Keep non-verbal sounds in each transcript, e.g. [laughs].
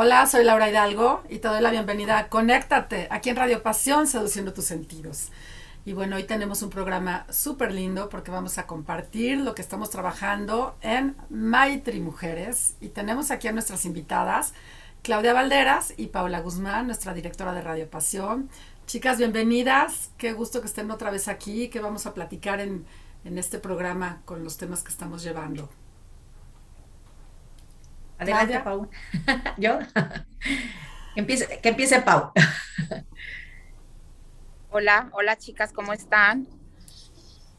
Hola, soy Laura Hidalgo y te doy la bienvenida Conéctate, aquí en Radio Pasión, seduciendo tus sentidos. Y bueno, hoy tenemos un programa súper lindo porque vamos a compartir lo que estamos trabajando en Maitri Mujeres. Y tenemos aquí a nuestras invitadas, Claudia Valderas y Paula Guzmán, nuestra directora de Radio Pasión. Chicas, bienvenidas. Qué gusto que estén otra vez aquí, que vamos a platicar en, en este programa con los temas que estamos llevando. Adelante, Pau. [laughs] ¿Yo? que, empiece, que empiece Pau. [laughs] hola, hola chicas, ¿cómo están?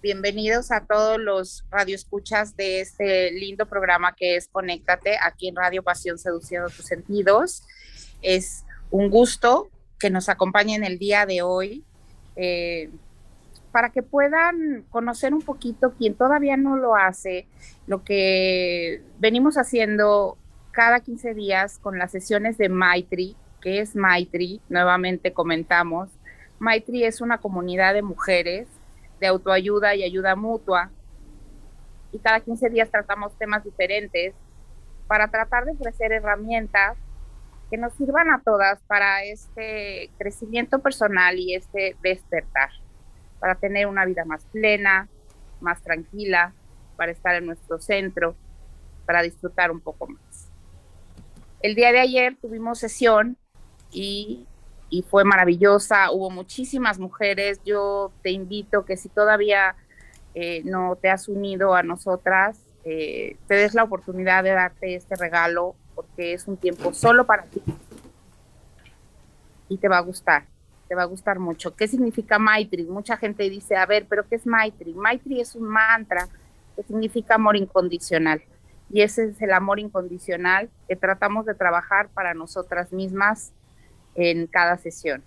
Bienvenidos a todos los radioescuchas de este lindo programa que es Conéctate aquí en Radio Pasión Seduciendo tus Sentidos. Es un gusto que nos acompañen el día de hoy eh, para que puedan conocer un poquito, quien todavía no lo hace, lo que venimos haciendo cada 15 días con las sesiones de Maitri. que es Maitri? Nuevamente comentamos. Maitri es una comunidad de mujeres de autoayuda y ayuda mutua. Y cada 15 días tratamos temas diferentes para tratar de ofrecer herramientas que nos sirvan a todas para este crecimiento personal y este despertar, para tener una vida más plena, más tranquila, para estar en nuestro centro, para disfrutar un poco más. El día de ayer tuvimos sesión y, fue maravillosa, hubo muchísimas mujeres, yo te invito que si todavía eh, no te has unido a nosotras, eh, te des la oportunidad de darte este regalo porque es un tiempo solo para ti y te va a gustar, te va a gustar mucho. ¿Qué significa Maitri? Mucha gente dice, a ver, pero ¿qué es Maitri? Maitri es un mantra que significa amor incondicional y ese es el amor incondicional que tratamos de trabajar para nosotras mismas en cada sesión.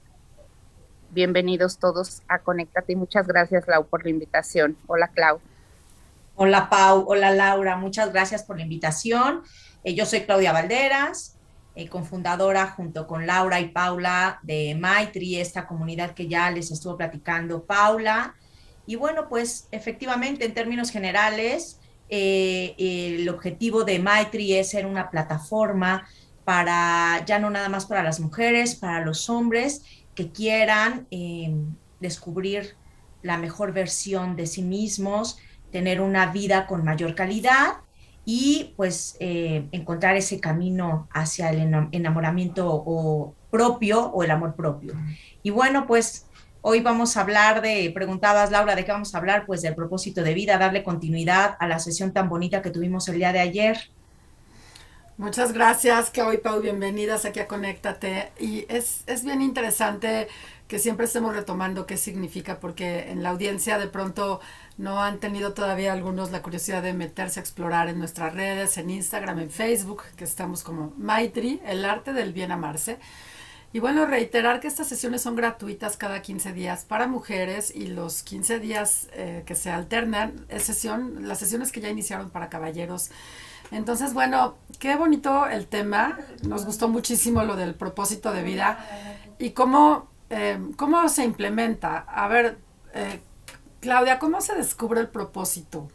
Bienvenidos todos a Conéctate y muchas gracias Lau por la invitación. Hola Clau. Hola Pau, hola Laura, muchas gracias por la invitación. Eh, yo soy Claudia Valderas, eh, cofundadora junto con Laura y Paula de Maitri, esta comunidad que ya les estuvo platicando Paula. Y bueno, pues efectivamente en términos generales, eh, el objetivo de Maitri es ser una plataforma para, ya no nada más para las mujeres, para los hombres que quieran em, descubrir la mejor versión de sí mismos, tener una vida con mayor calidad y pues eh, encontrar ese camino hacia el enamoramiento propio o el amor propio. Y bueno, pues Hoy vamos a hablar de, preguntabas Laura, ¿de qué vamos a hablar? Pues del propósito de vida, darle continuidad a la sesión tan bonita que tuvimos el día de ayer. Muchas gracias, Clau y Pau, bienvenidas aquí a Conéctate. Y es, es bien interesante que siempre estemos retomando qué significa, porque en la audiencia de pronto no han tenido todavía algunos la curiosidad de meterse a explorar en nuestras redes, en Instagram, en Facebook, que estamos como Maitri, el arte del bien amarse. Y bueno, reiterar que estas sesiones son gratuitas cada 15 días para mujeres y los 15 días eh, que se alternan es sesión, las sesiones que ya iniciaron para caballeros. Entonces, bueno, qué bonito el tema. Nos gustó muchísimo lo del propósito de vida y cómo, eh, cómo se implementa. A ver, eh, Claudia, ¿cómo se descubre el propósito?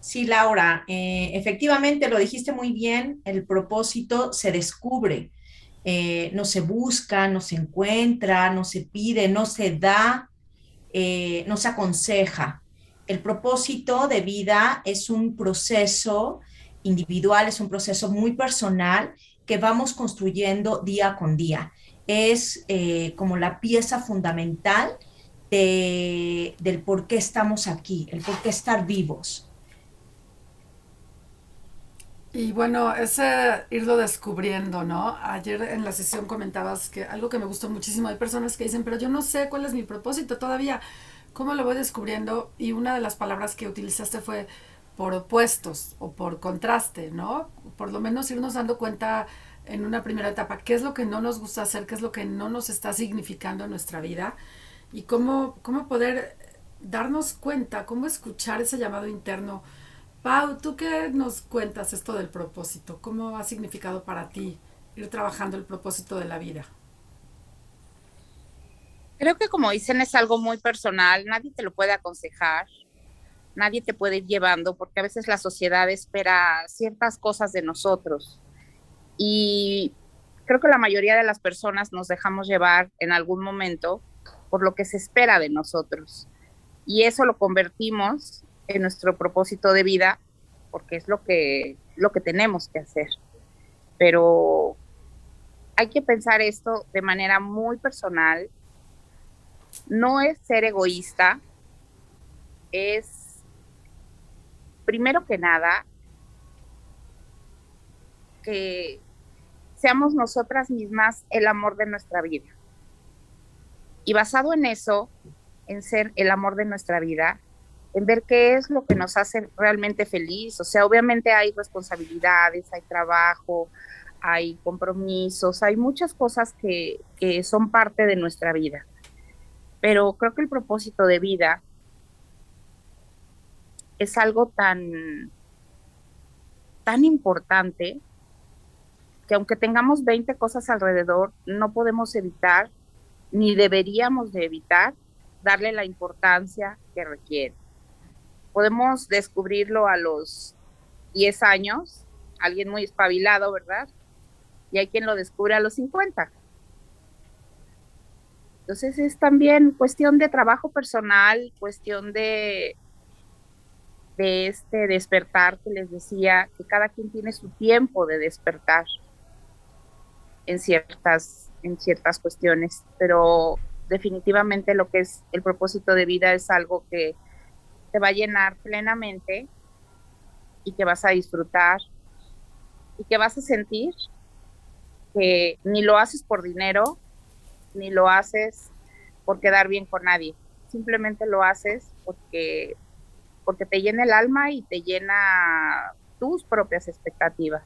Sí, Laura, efectivamente lo dijiste muy bien, el propósito se descubre eh, no se busca, no se encuentra, no se pide, no se da, eh, no se aconseja. El propósito de vida es un proceso individual, es un proceso muy personal que vamos construyendo día con día. Es eh, como la pieza fundamental del por qué estamos aquí, el por qué estar vivos. Y bueno, ese irlo descubriendo, ¿no? Ayer en la sesión comentabas que algo que me gustó muchísimo, hay personas que dicen, pero yo no sé cuál es mi propósito todavía, ¿cómo lo voy descubriendo? Y una de las palabras que utilizaste fue por opuestos o por contraste, ¿no? Por lo menos irnos dando cuenta en una primera etapa qué es lo que no nos gusta hacer, qué es lo que no nos está significando en nuestra vida y cómo, cómo poder darnos cuenta, cómo escuchar ese llamado interno Pau, ¿tú qué nos cuentas esto del propósito? ¿Cómo ha significado para ti ir trabajando el propósito de la vida? Creo que como dicen es algo muy personal, nadie te lo puede aconsejar, nadie te puede ir llevando porque a veces la sociedad espera ciertas cosas de nosotros Y creo que la mayoría de las personas nos dejamos llevar en algún momento por lo que se espera de nosotros. Y eso lo convertimos en nuestro propósito de vida porque es lo que, lo que tenemos que hacer. Pero hay que pensar esto de manera muy personal. No es ser egoísta, es, primero que nada, que seamos nosotras mismas el amor de nuestra vida. Y basado en eso, en ser el amor de nuestra vida, en ver qué es lo que nos hace realmente feliz. O sea, obviamente hay responsabilidades, hay trabajo, hay compromisos, hay muchas cosas que, que son parte de nuestra vida. Pero creo que el propósito de vida es algo tan, tan importante que aunque tengamos 20 cosas alrededor, no podemos evitar, ni deberíamos de evitar, darle la importancia que requiere. Podemos descubrirlo a los 10 años, alguien muy espabilado, ¿verdad? Y hay quien lo descubre a los 50. Entonces es también cuestión de trabajo personal, cuestión de de este despertar que les decía, que cada quien tiene su tiempo de despertar en ciertas, en ciertas cuestiones, pero definitivamente lo que es el propósito de vida es algo que te va a llenar plenamente y que vas a disfrutar y que vas a sentir que ni lo haces por dinero, ni lo haces por quedar bien con nadie, simplemente lo haces porque porque te llena el alma y te llena tus propias expectativas.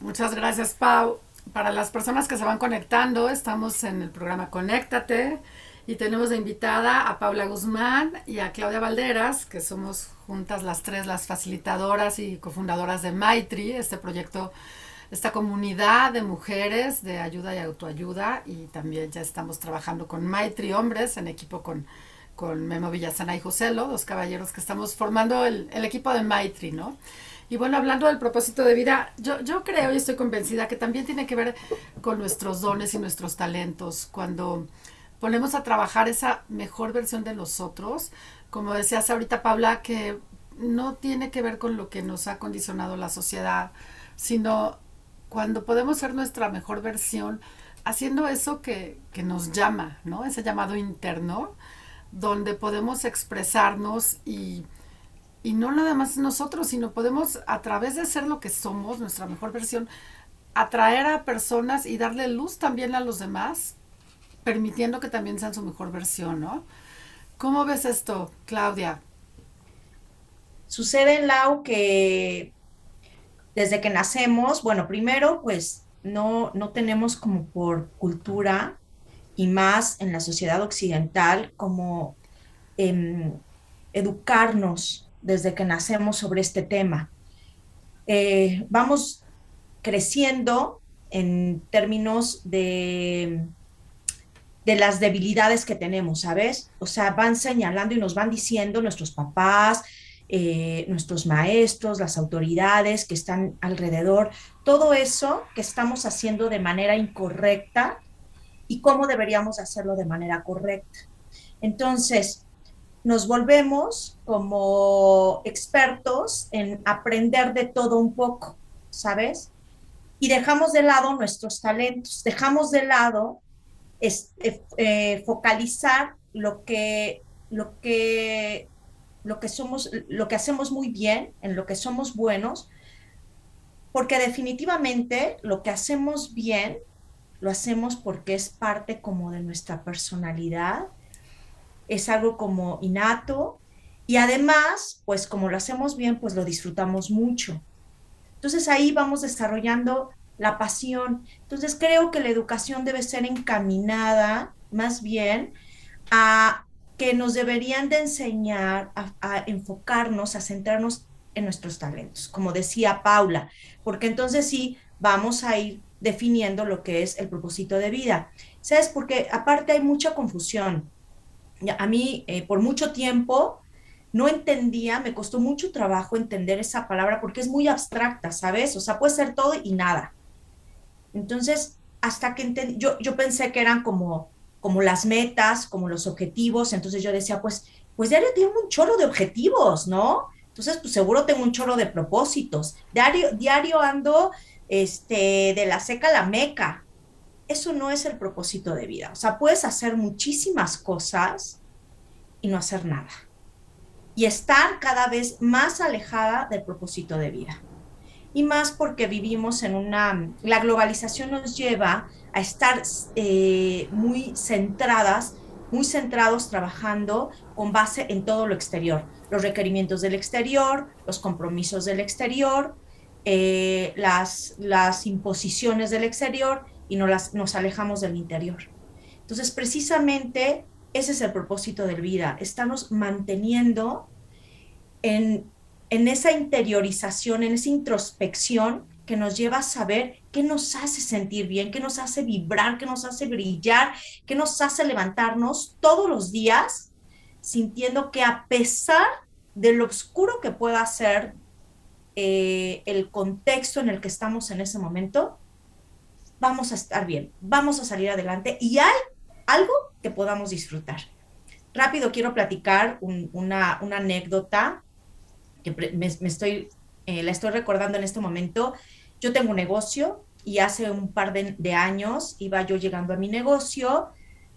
Muchas gracias, Pau. Para las personas que se van conectando, estamos en el programa Conéctate y tenemos invitada a Paula Guzmán y a Claudia Valderas, que somos juntas las tres las facilitadoras y cofundadoras de Maitri, este proyecto, esta comunidad de mujeres de ayuda y autoayuda y también ya estamos trabajando con Maitri Hombres en equipo con con Memo Villasana y Joselo, dos caballeros que estamos formando el, equipo de Maitri, ¿no? Y bueno, hablando del propósito de vida, yo, yo creo y estoy convencida que también tiene que ver con nuestros dones y nuestros talentos. Cuando ponemos a trabajar esa mejor versión de nosotros, como decías ahorita, Paula, que no tiene que ver con lo que nos ha condicionado la sociedad, sino cuando podemos ser nuestra mejor versión, haciendo eso que, que nos llama, ¿no? Ese llamado interno donde podemos expresarnos y, no nada más nosotros, sino podemos a través de ser lo que somos, nuestra mejor versión, atraer a personas y darle luz también a los demás, permitiendo que también sean su mejor versión, ¿no? ¿Cómo ves esto, Claudia? Sucede en Lau que desde que nacemos, bueno, primero pues no, no tenemos como por cultura y más en la sociedad occidental, como em, educarnos desde que nacemos sobre este tema. Eh, vamos creciendo en términos de, de las debilidades que tenemos, ¿sabes? O sea, van señalando y nos van diciendo nuestros papás, eh, nuestros maestros, las autoridades que están alrededor, todo eso que estamos haciendo de manera incorrecta y cómo deberíamos hacerlo de manera correcta. Entonces, nos volvemos como expertos en aprender de todo un poco, ¿sabes? Y dejamos de lado nuestros talentos, dejamos de lado eh, eh, focalizar lo que, lo, que, lo que somos, lo que hacemos muy bien, en lo que somos buenos, porque definitivamente lo que hacemos bien lo hacemos porque es parte como de nuestra personalidad, es algo como innato y además, pues como lo hacemos bien, pues lo disfrutamos mucho. Entonces ahí vamos desarrollando la pasión. Entonces creo que la educación debe ser encaminada más bien a que nos deberían de enseñar a, enfocarnos, a centrarnos en nuestros talentos, como decía Paula, porque entonces sí vamos a ir definiendo lo que es el propósito de vida. ¿Sabes? Porque aparte hay mucha confusión. A mí, eh, por mucho tiempo, no entendía, me costó mucho trabajo entender esa palabra porque es muy abstracta, ¿sabes? O sea, puede ser todo y nada. Entonces, hasta que entendí, yo, yo pensé que eran como, como las metas, como los objetivos, entonces yo decía, pues, pues diario tengo un chorro de objetivos, ¿no? Entonces, pues seguro tengo un chorro de propósitos. Diario, diario ando este, de la seca a la meca. Eso no es el propósito de vida. O sea, puedes hacer muchísimas cosas y no hacer nada. Y estar cada vez más alejada del propósito de vida y más porque vivimos en una, la globalización nos lleva a estar eh, muy centradas, muy centrados trabajando con base en todo lo exterior, los requerimientos del exterior, los compromisos del exterior, eh, las, las imposiciones del exterior y no las, nos alejamos del interior. Entonces, precisamente ese es el propósito de vida, estamos manteniendo en en esa interiorización, en esa introspección que nos lleva a saber qué nos hace sentir bien, qué nos hace vibrar, qué nos hace brillar, qué nos hace levantarnos todos los días sintiendo que a pesar de lo oscuro que pueda ser eh, el contexto en el que estamos en ese momento, vamos a estar bien, vamos a salir adelante y hay algo que podamos disfrutar. Rápido quiero platicar una, una anécdota que me, estoy, eh, la estoy recordando en este momento, yo tengo un negocio y hace un par de, años iba yo llegando a mi negocio,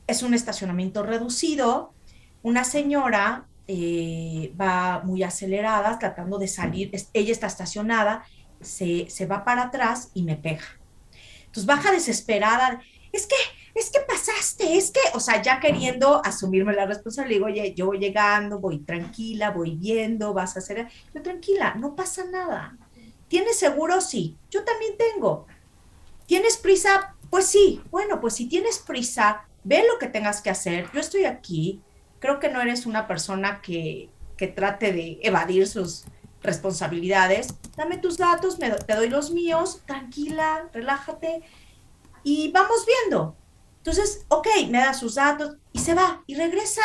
es un estacionamiento reducido, una señora eh, va muy acelerada tratando de salir, ella está estacionada, se, se va para atrás y me pega. Entonces baja desesperada, es que es que pasaste, es que, o sea, ya queriendo asumirme la responsabilidad, digo, oye, yo voy llegando, voy tranquila, voy viendo, vas a hacer, yo tranquila, no pasa nada. ¿Tienes seguro? Sí, yo también tengo. ¿Tienes prisa? Pues sí, bueno, pues si tienes prisa, ve lo que tengas que hacer, yo estoy aquí, creo que no eres una persona que, que trate de evadir sus responsabilidades, dame tus datos, me, te doy los míos, tranquila, relájate y vamos viendo. Entonces, ok, me da sus datos y se va y regresa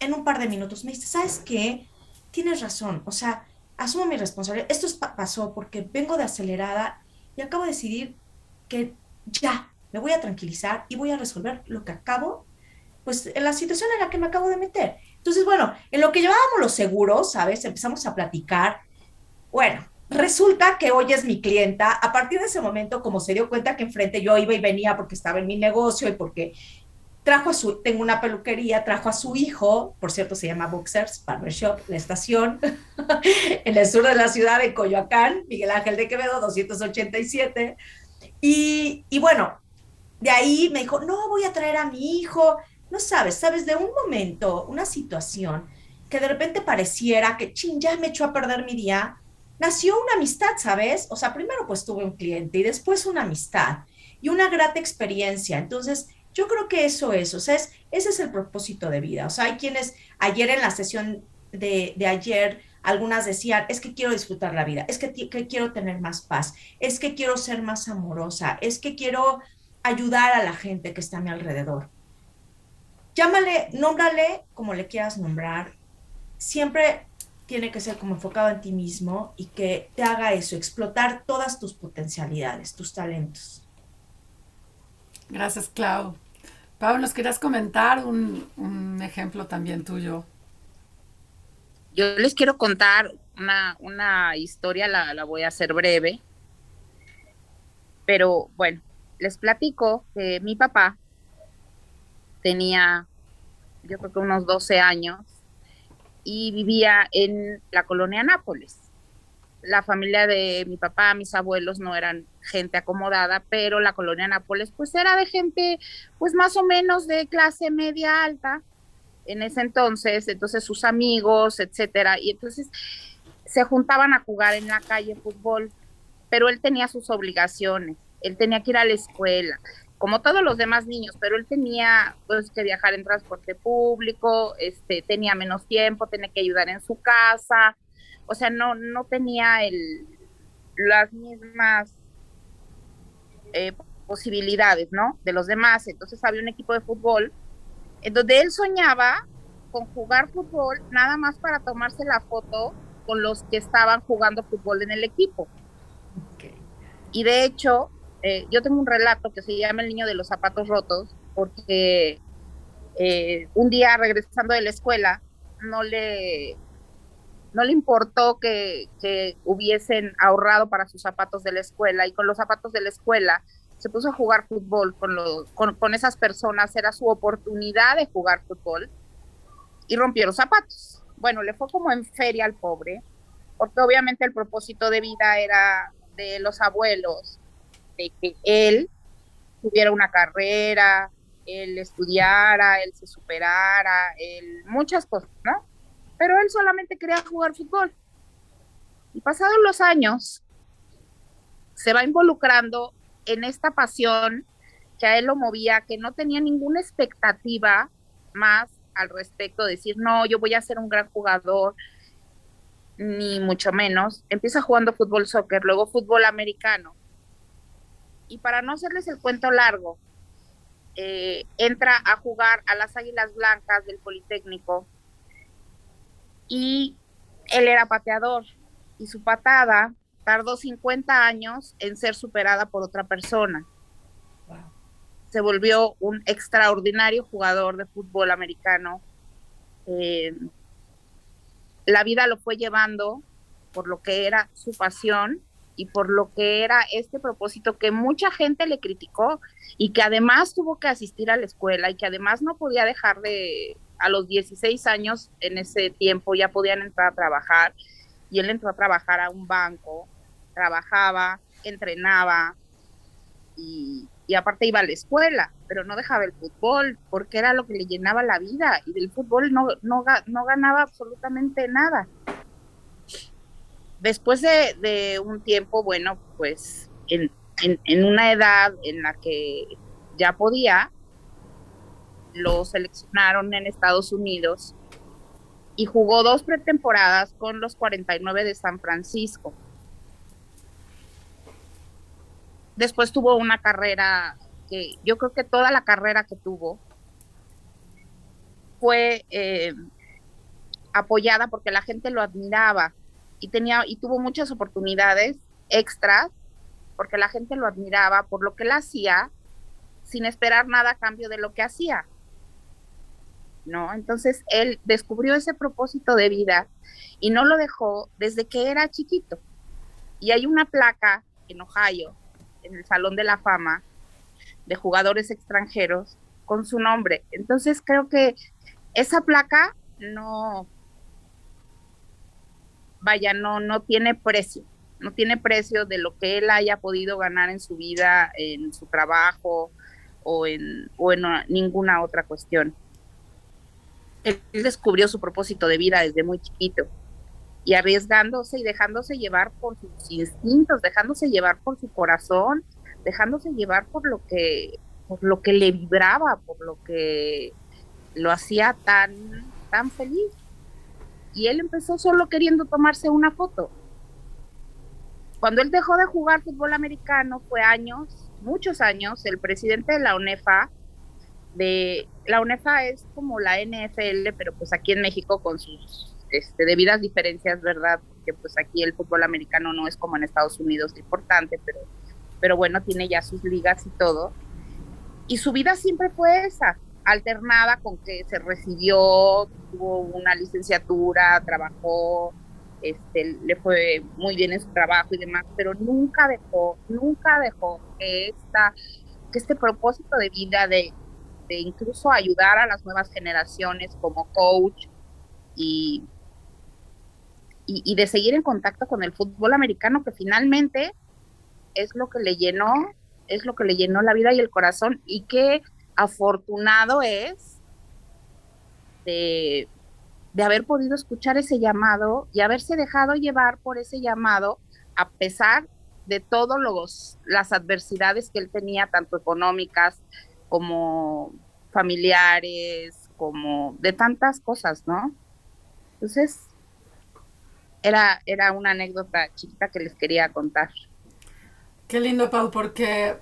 en un par de minutos. Me dice, ¿sabes qué? Tienes razón, o sea, asumo mi responsabilidad. Esto pasó porque vengo de acelerada y acabo de decidir que ya, me voy a tranquilizar y voy a resolver lo que acabo, pues en la situación en la que me acabo de meter. Entonces, bueno, en lo que llevábamos los seguros, ¿sabes? Empezamos a platicar. Bueno, Resulta que hoy es mi clienta. A partir de ese momento, como se dio cuenta que enfrente yo iba y venía porque estaba en mi negocio y porque trajo a su, tengo una peluquería, trajo a su hijo, por cierto, se llama Boxers Barbershop, la estación, [laughs] en el sur de la ciudad de Coyoacán, Miguel Ángel de Quevedo, 287. Y, y bueno, de ahí me dijo, no, voy a traer a mi hijo. No sabes, sabes, de un momento, una situación que de repente pareciera que, ching, ya me echó a perder mi día, nació una amistad, ¿sabes? O sea, primero pues tuve un cliente y después una amistad y una grata experiencia. Entonces, yo creo que eso es, o sea, ese es el propósito de vida. O sea, hay quienes ayer en la sesión de, ayer, algunas decían, es que quiero disfrutar la vida, es que, que quiero tener más paz, es que quiero ser más amorosa, es que quiero ayudar a la gente que está a mi alrededor. Llámale, nómbrale como le quieras nombrar. Siempre tiene que ser como enfocado en ti mismo y que te haga eso, explotar todas tus potencialidades, tus talentos. Gracias, Clau. Pablo, ¿nos querías comentar un, ejemplo también tuyo? Yo les quiero contar una, historia, la, la voy a hacer breve, pero bueno, les platico que mi papá tenía, yo creo que unos 12 años, y vivía en la colonia Nápoles. La familia de mi papá, mis abuelos no eran gente acomodada, pero la colonia Nápoles pues era de gente pues más o menos de clase media alta en ese entonces, entonces sus amigos, etcétera, y entonces se juntaban a jugar en la calle fútbol, pero él tenía sus obligaciones, él tenía que ir a la escuela, como todos los demás niños, pero él tenía pues que viajar en transporte público, este, tenía menos tiempo, tenía que ayudar en su casa, o sea, no, no tenía el, las mismas eh, posibilidades, ¿no? De los demás. Entonces había un equipo de fútbol en donde él soñaba con jugar fútbol nada más para tomarse la foto con los que estaban jugando fútbol en el equipo. Y de hecho, eh, yo tengo un relato que se llama El niño de los zapatos rotos, porque eh, un día regresando de la escuela, no le, no le importó que, hubiesen ahorrado para sus zapatos de la escuela y con los zapatos de la escuela se puso a jugar fútbol con, con, con esas personas, era su oportunidad de jugar fútbol y rompió los zapatos. Bueno, le fue como en feria al pobre, porque obviamente el propósito de vida era de los abuelos, de que él tuviera una carrera, él estudiara, él se superara, él, muchas cosas, ¿no? Pero él solamente quería jugar fútbol. Y pasados los años, se va involucrando en esta pasión que a él lo movía, que no tenía ninguna expectativa más al respecto, de decir, no, yo voy a ser un gran jugador, ni mucho menos. Empieza jugando fútbol soccer, luego fútbol americano. Y para no hacerles el cuento largo, eh, entra a jugar a las Águilas Blancas del Politécnico y él era pateador y su patada tardó 50 años en ser superada por otra persona. Se volvió un extraordinario jugador de fútbol americano. Eh, la vida lo fue llevando por lo que era su pasión y por lo que era este propósito que mucha gente le criticó y que además tuvo que asistir a la escuela y que además no podía dejar de, a los 16 años en ese tiempo ya podían entrar a trabajar y él entró a trabajar a un banco, trabajaba, entrenaba y, aparte iba a la escuela, pero no dejaba el fútbol porque era lo que le llenaba la vida y del fútbol no, no ganaba absolutamente nada después de, un tiempo, bueno, pues en, una edad en la que ya podía, lo seleccionaron en Estados Unidos y jugó dos pretemporadas con los 49 de San Francisco. Después tuvo una carrera que yo creo que toda la carrera que tuvo fue eh, apoyada porque la gente lo admiraba y tenía y tuvo muchas oportunidades extras porque la gente lo admiraba por lo que él hacía sin esperar nada a cambio de lo que hacía. ¿No? Entonces él descubrió ese propósito de vida y no lo dejó desde que era chiquito. Y hay una placa en Ohio, en el Salón de la Fama de jugadores extranjeros con su nombre. Entonces creo que esa placa no vaya, no, no tiene precio, no tiene precio de lo que él haya podido ganar en su vida, en su trabajo o en, o en ninguna otra cuestión. Él descubrió su propósito de vida desde muy chiquito y arriesgándose y dejándose llevar por sus instintos, dejándose llevar por su corazón, dejándose llevar por lo que, por lo que le vibraba, por lo que lo hacía tan, tan feliz y él empezó solo queriendo tomarse una foto. Cuando él dejó de jugar fútbol americano fue años, muchos años, el presidente de la UNEFA, de la UNEFA es como la NFL, pero pues aquí en México con sus este, debidas diferencias, ¿verdad? Porque pues aquí el fútbol americano no es como en Estados Unidos importante, pero, pero bueno, tiene ya sus ligas y todo. Y su vida siempre fue esa, alternada con que se recibió, tuvo una licenciatura, trabajó, este, le fue muy bien en su trabajo y demás, pero nunca dejó, nunca dejó que, esta, que este propósito de vida de, de incluso ayudar a las nuevas generaciones como coach y, y, y, de seguir en contacto con el fútbol americano, que finalmente es lo que le llenó, es lo que le llenó la vida y el corazón, y que afortunado es de, haber podido escuchar ese llamado y haberse dejado llevar por ese llamado a pesar de todas las adversidades que él tenía, tanto económicas como familiares, como de tantas cosas, ¿no? Entonces, era, era una anécdota chiquita que les quería contar. Qué lindo, Pau, porque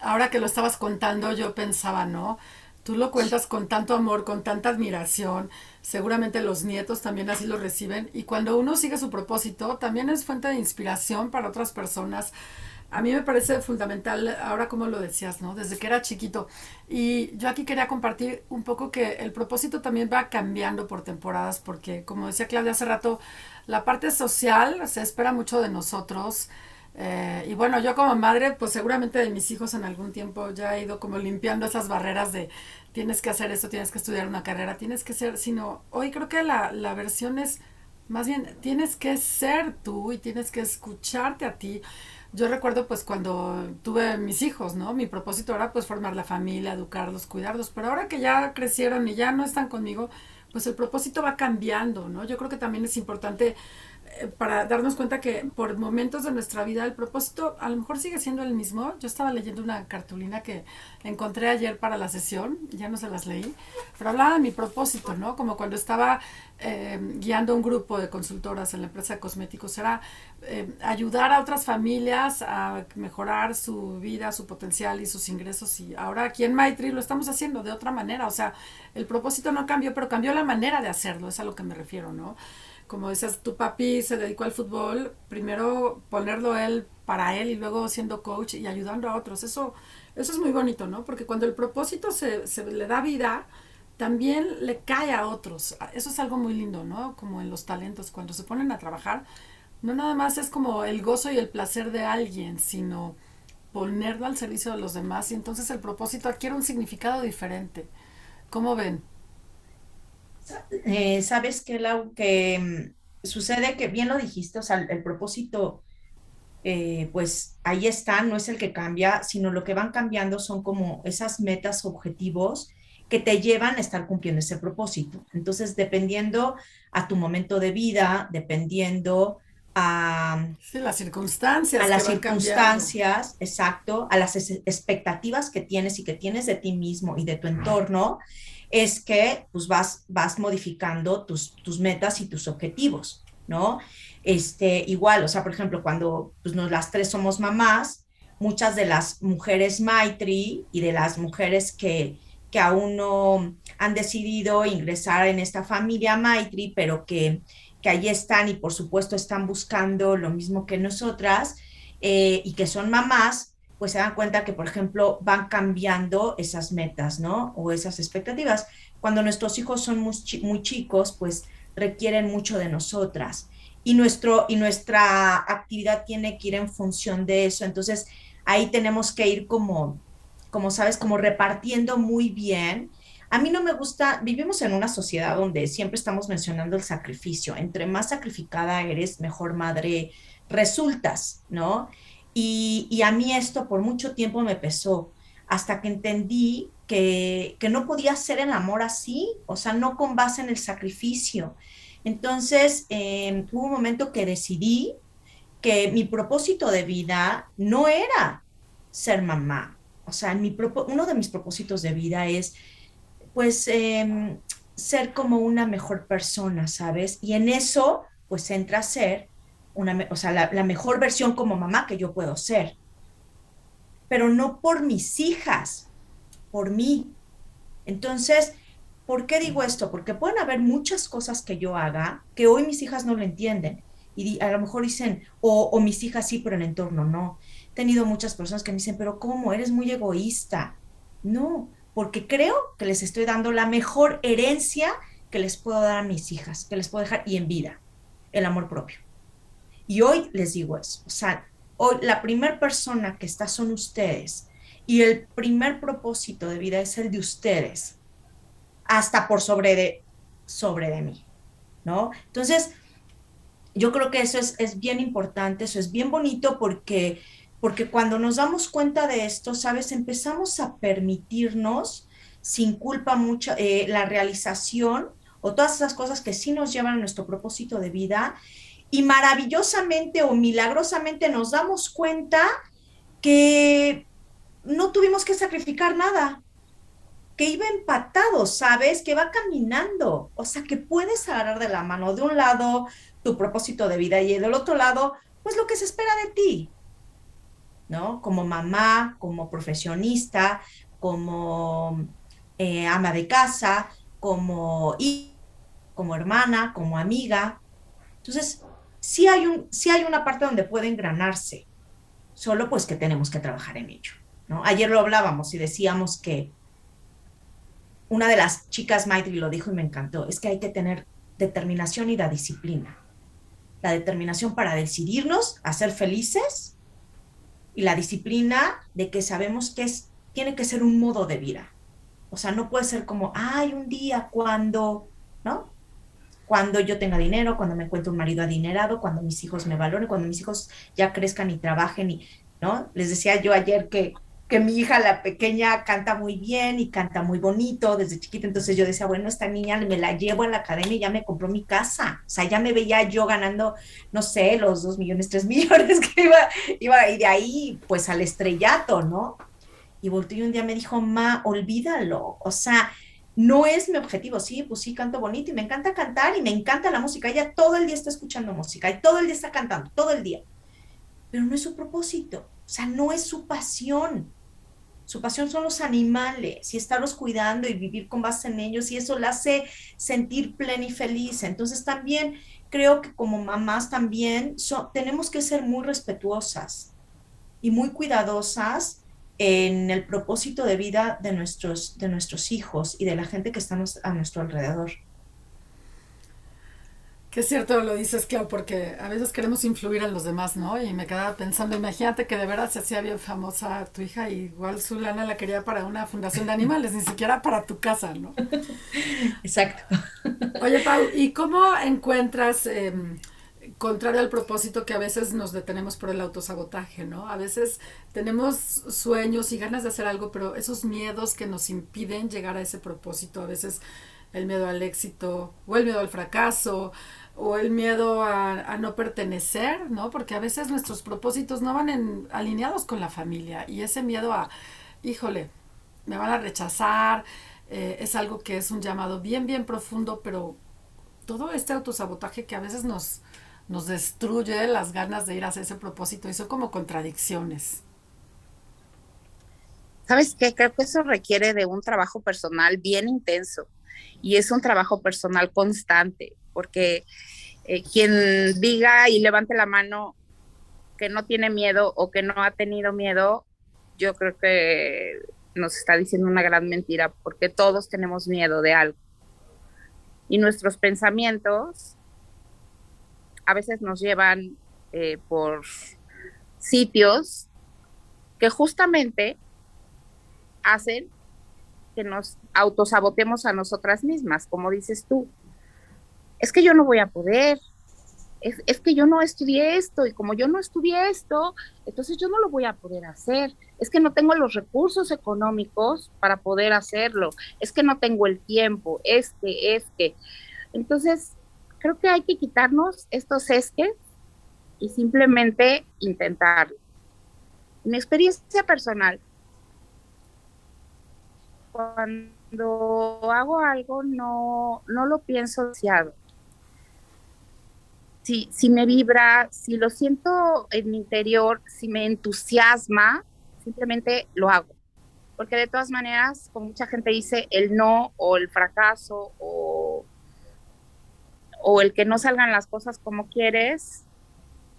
ahora que lo estabas contando, yo pensaba, ¿no? Tú lo cuentas con tanto amor, con tanta admiración. Seguramente los nietos también así lo reciben. Y cuando uno sigue su propósito, también es fuente de inspiración para otras personas. A mí me parece fundamental, ahora como lo decías, ¿no? Desde que era chiquito. Y yo aquí quería compartir un poco que el propósito también va cambiando por temporadas, porque como decía Claudia hace rato, la parte social se espera mucho de nosotros. Eh, y bueno, yo como madre, pues seguramente de mis hijos en algún tiempo ya he ido como limpiando esas barreras de tienes que hacer esto, tienes que estudiar una carrera, tienes que ser, sino hoy creo que la, la versión es más bien tienes que ser tú y tienes que escucharte a ti. Yo recuerdo pues cuando tuve mis hijos, ¿no? Mi propósito era pues formar la familia, educarlos, cuidarlos, pero ahora que ya crecieron y ya no están conmigo, pues el propósito va cambiando, ¿no? Yo creo que también es importante para darnos cuenta que por momentos de nuestra vida el propósito a lo mejor sigue siendo el mismo. Yo estaba leyendo una cartulina que encontré ayer para la sesión, ya no se las leí, pero hablaba de mi propósito, ¿no? Como cuando estaba eh, guiando un grupo de consultoras en la empresa de cosméticos, era eh, ayudar a otras familias a mejorar su vida, su potencial y sus ingresos. Y ahora aquí en Maitri lo estamos haciendo de otra manera. O sea, el propósito no cambió, pero cambió la manera de hacerlo, es a lo que me refiero, ¿no? Como dices, tu papi se dedicó al fútbol, primero ponerlo él para él y luego siendo coach y ayudando a otros. Eso, eso es muy bonito, ¿no? Porque cuando el propósito se, se le da vida, también le cae a otros. Eso es algo muy lindo, ¿no? Como en los talentos, cuando se ponen a trabajar, no nada más es como el gozo y el placer de alguien, sino ponerlo al servicio de los demás y entonces el propósito adquiere un significado diferente. ¿Cómo ven? Eh, Sabes que, Lau, que mm, sucede que bien lo dijiste, o sea, el, propósito, eh, pues ahí está, no es el que cambia, sino lo que van cambiando son como esas metas, objetivos que te llevan a estar cumpliendo ese propósito. Entonces, dependiendo a tu momento de vida, dependiendo a, las circunstancias. A las circunstancias, exacto, a las expectativas que tienes y que tienes de ti mismo y de tu entorno, es que pues vas, vas modificando tus, tus metas y tus objetivos, ¿no? Este, igual, o sea, por ejemplo, cuando pues, las tres somos mamás, muchas de las mujeres Maitri y de las mujeres que, que aún no han decidido ingresar en esta familia Maitri, pero que, que ahí están y por supuesto están buscando lo mismo que nosotras eh, y que son mamás, pues se dan cuenta que, por ejemplo, van cambiando esas metas, ¿no? O esas expectativas. Cuando nuestros hijos son muy, chicos, pues requieren mucho de nosotras. Y, nuestro, y nuestra actividad tiene que ir en función de eso. Entonces, ahí tenemos que ir como, como sabes, como repartiendo muy bien. A mí no me gusta, vivimos en una sociedad donde siempre estamos mencionando el sacrificio. Entre más sacrificada eres, mejor madre resultas, ¿no? Y, a mí esto por mucho tiempo me pesó, hasta que entendí que, no podía ser el amor así, o sea, no con base en el sacrificio. Entonces, eh, hubo un momento que decidí que mi propósito de vida no era ser mamá. O sea, mi uno de mis propósitos de vida es, pues, em, ser como una mejor persona, ¿sabes? Y en eso, pues, entra a ser una, o sea, la, mejor versión como mamá que yo puedo ser. Pero no por mis hijas, por mí. Entonces, ¿por qué digo esto? Porque pueden haber muchas cosas que yo haga que hoy mis hijas no lo entienden. Y a lo mejor dicen, o, o mis hijas sí, pero el entorno no. He tenido muchas personas que me dicen, pero ¿cómo? Eres muy egoísta. No, porque creo que les estoy dando la mejor herencia que les puedo dar a mis hijas, que les puedo dejar y en vida, el amor propio. Y hoy les digo eso, o sea, hoy la primera persona que está son ustedes y el primer propósito de vida es el de ustedes, hasta por sobre de, sobre de mí, ¿no? Entonces, yo creo que eso es, es bien importante, eso es bien bonito porque, porque cuando nos damos cuenta de esto, ¿sabes? Empezamos a permitirnos sin culpa mucha eh, la realización o todas esas cosas que sí nos llevan a nuestro propósito de vida y maravillosamente o milagrosamente nos damos cuenta que no tuvimos que sacrificar nada, que iba empatado, ¿sabes? Que va caminando, o sea, que puedes agarrar de la mano de un lado tu propósito de vida y del otro lado, pues lo que se espera de ti, ¿no? Como mamá, como profesionista, como eh, ama de casa, como hija, como hermana, como amiga. Entonces, sí hay, un, sí hay una parte donde puede engranarse, solo pues que tenemos que trabajar en ello. Ayer lo hablábamos y decíamos que una de las chicas, Maitri, lo dijo y me encantó, es que hay que tener determinación y la disciplina. La determinación para decidirnos a ser felices y la disciplina de que sabemos que es, tiene que ser un modo de vida. O sea, no puede ser como, ay, un día cuando. Cuando yo tenga dinero, cuando me encuentre un marido adinerado, cuando mis hijos me valoren, cuando mis hijos ya crezcan y trabajen y, ¿no? Les decía yo ayer que que mi hija, la pequeña, canta muy bien y canta muy bonito desde chiquita. Entonces yo decía, bueno, esta niña me la llevo a la academia y ya me compró mi casa. O sea, ya me veía yo ganando, no sé, los dos millones, tres [laughs] millones que iba, iba y de ahí, pues al estrellato, ¿no? Y volteó y un día me dijo, ma, olvídalo. O sea, no es mi objetivo. Sí, pues sí, canto bonito y me encanta cantar y me encanta la música. Ella todo el día está escuchando música y todo el día está cantando, todo el día. Pero no es su propósito. O sea, no es su pasión. Su pasión son los animales y estarlos cuidando y vivir con base en ellos y eso la hace sentir plena y feliz. Entonces también creo que como mamás también tenemos que ser muy respetuosas y muy cuidadosas en el propósito de vida de nuestros, de nuestros hijos y de la gente que está a nuestro alrededor. Que es cierto lo dices, Clau, porque a veces queremos influir en los demás, ¿no? Y me quedaba pensando, imagínate que de verdad se hacía bien famosa tu hija, y igual su lana la quería para una fundación de animales, ni siquiera para tu casa, ¿no? [laughs] Exacto. Oye, Pau, ¿y cómo encuentras, em, contrario al propósito que a veces nos detenemos por el autosabotaje, ¿no? A veces tenemos sueños y ganas de hacer algo, pero esos miedos que nos impiden llegar a ese propósito, a veces el miedo al éxito o el miedo al fracaso o el miedo a, no pertenecer, ¿no? Porque a veces nuestros propósitos no van en, alineados con la familia y ese miedo a, híjole, me van a rechazar, eh, es algo que es un llamado bien, bien profundo, pero todo este autosabotaje que a veces nos, nos destruye las ganas de ir hacia ese propósito y son como contradicciones. ¿Sabes qué? Creo que eso requiere de un trabajo personal bien intenso y es un trabajo personal constante porque eh, quien diga y levante la mano que no tiene miedo o que no ha tenido miedo, yo creo que nos está diciendo una gran mentira, porque todos tenemos miedo de algo. Y nuestros pensamientos a veces nos llevan eh, por sitios que justamente hacen que nos autosabotemos a nosotras mismas, como dices tú es que yo no voy a poder, es, que yo no estudié esto y como yo no estudié esto, entonces yo no lo voy a poder hacer. Es que no tengo los recursos económicos para poder hacerlo. Es que no tengo el tiempo. Es que, es que. Entonces, creo que hay que quitarnos estos esques y simplemente intentarlo. Mi experiencia personal, cuando hago algo no, no lo pienso demasiado si, si me vibra, si lo siento en mi interior, si me entusiasma, simplemente lo hago. Porque de todas maneras, como mucha gente dice, el no o el fracaso o, o el que no salgan las cosas como quieres,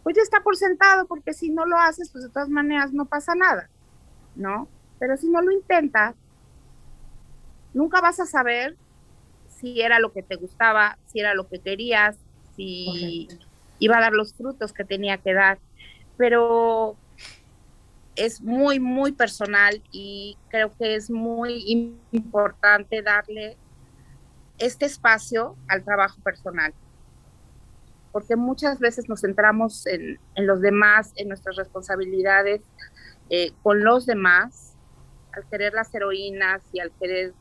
pues ya está por sentado, porque si no lo haces, pues de todas maneras no pasa nada, ¿no? Pero si no lo intentas, nunca vas a saber si era lo que te gustaba, si era lo que querías, si iba a dar los frutos que tenía que dar. Pero es muy, muy personal y creo que es muy importante darle este espacio al trabajo personal. Porque muchas veces nos centramos en, los demás, en nuestras responsabilidades eh, con los demás, al querer las heroínas y al querer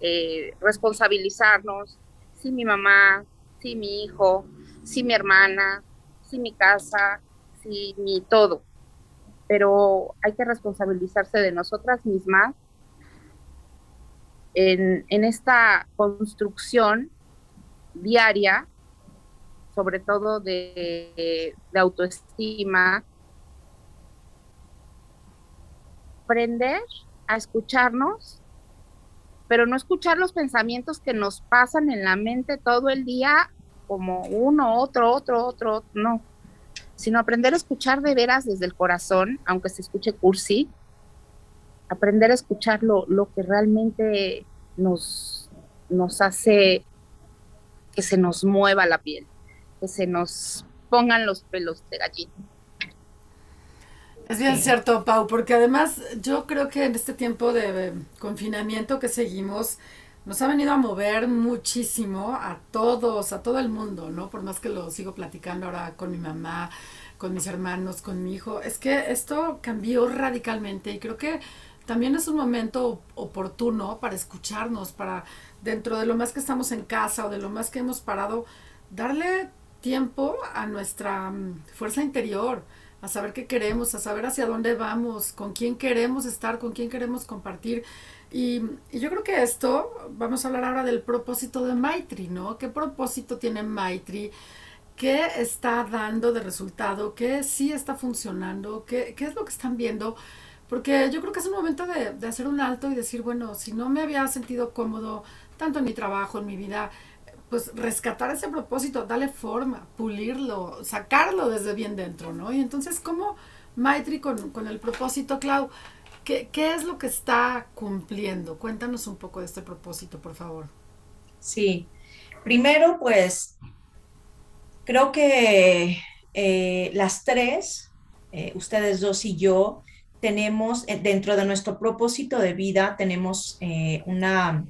eh, responsabilizarnos. Si mi mamá, si mi hijo, sí mi hermana, sí mi casa, sí mi todo. Pero hay que responsabilizarse de nosotras mismas en, esta construcción diaria, sobre todo de, de autoestima, aprender a escucharnos pero no escuchar los pensamientos que nos pasan en la mente todo el día como uno, otro, otro, otro, no, sino aprender a escuchar de veras desde el corazón, aunque se escuche cursi, aprender a escuchar lo, que realmente nos, nos hace que se nos mueva la piel, que se nos pongan los pelos de gallina. Es bien cierto, Pau, porque además yo creo que en este tiempo de confinamiento que seguimos, nos ha venido a mover muchísimo a todos, a todo el mundo, ¿no? Por más que lo sigo platicando ahora con mi mamá, con mis hermanos, con mi hijo, es que esto cambió radicalmente y creo que también es un momento oportuno para escucharnos, para dentro de lo más que estamos en casa o de lo más que hemos parado, darle tiempo a nuestra mm, fuerza interior, a saber qué queremos, a saber hacia dónde vamos, con quién queremos estar, con quién queremos compartir. Y, yo creo que esto, vamos a hablar ahora del propósito de Maitri, ¿no? ¿Qué propósito tiene Maitri? ¿Qué está dando de resultado? ¿Qué sí está funcionando? ¿Qué, qué es lo que están viendo? Porque yo creo que es un momento de, de hacer un alto y decir, bueno, si no me había sentido cómodo, tanto en mi trabajo, en mi vida, pues rescatar ese propósito, darle forma, pulirlo, sacarlo desde bien dentro, ¿no? Y entonces, ¿cómo Maitri con, con el propósito, Clau? ¿qué, ¿Qué es lo que está cumpliendo? Cuéntanos un poco de este propósito, por favor. Sí, primero, pues, creo que eh, las tres, eh, ustedes dos y yo, tenemos, eh, dentro de nuestro propósito de vida, tenemos una,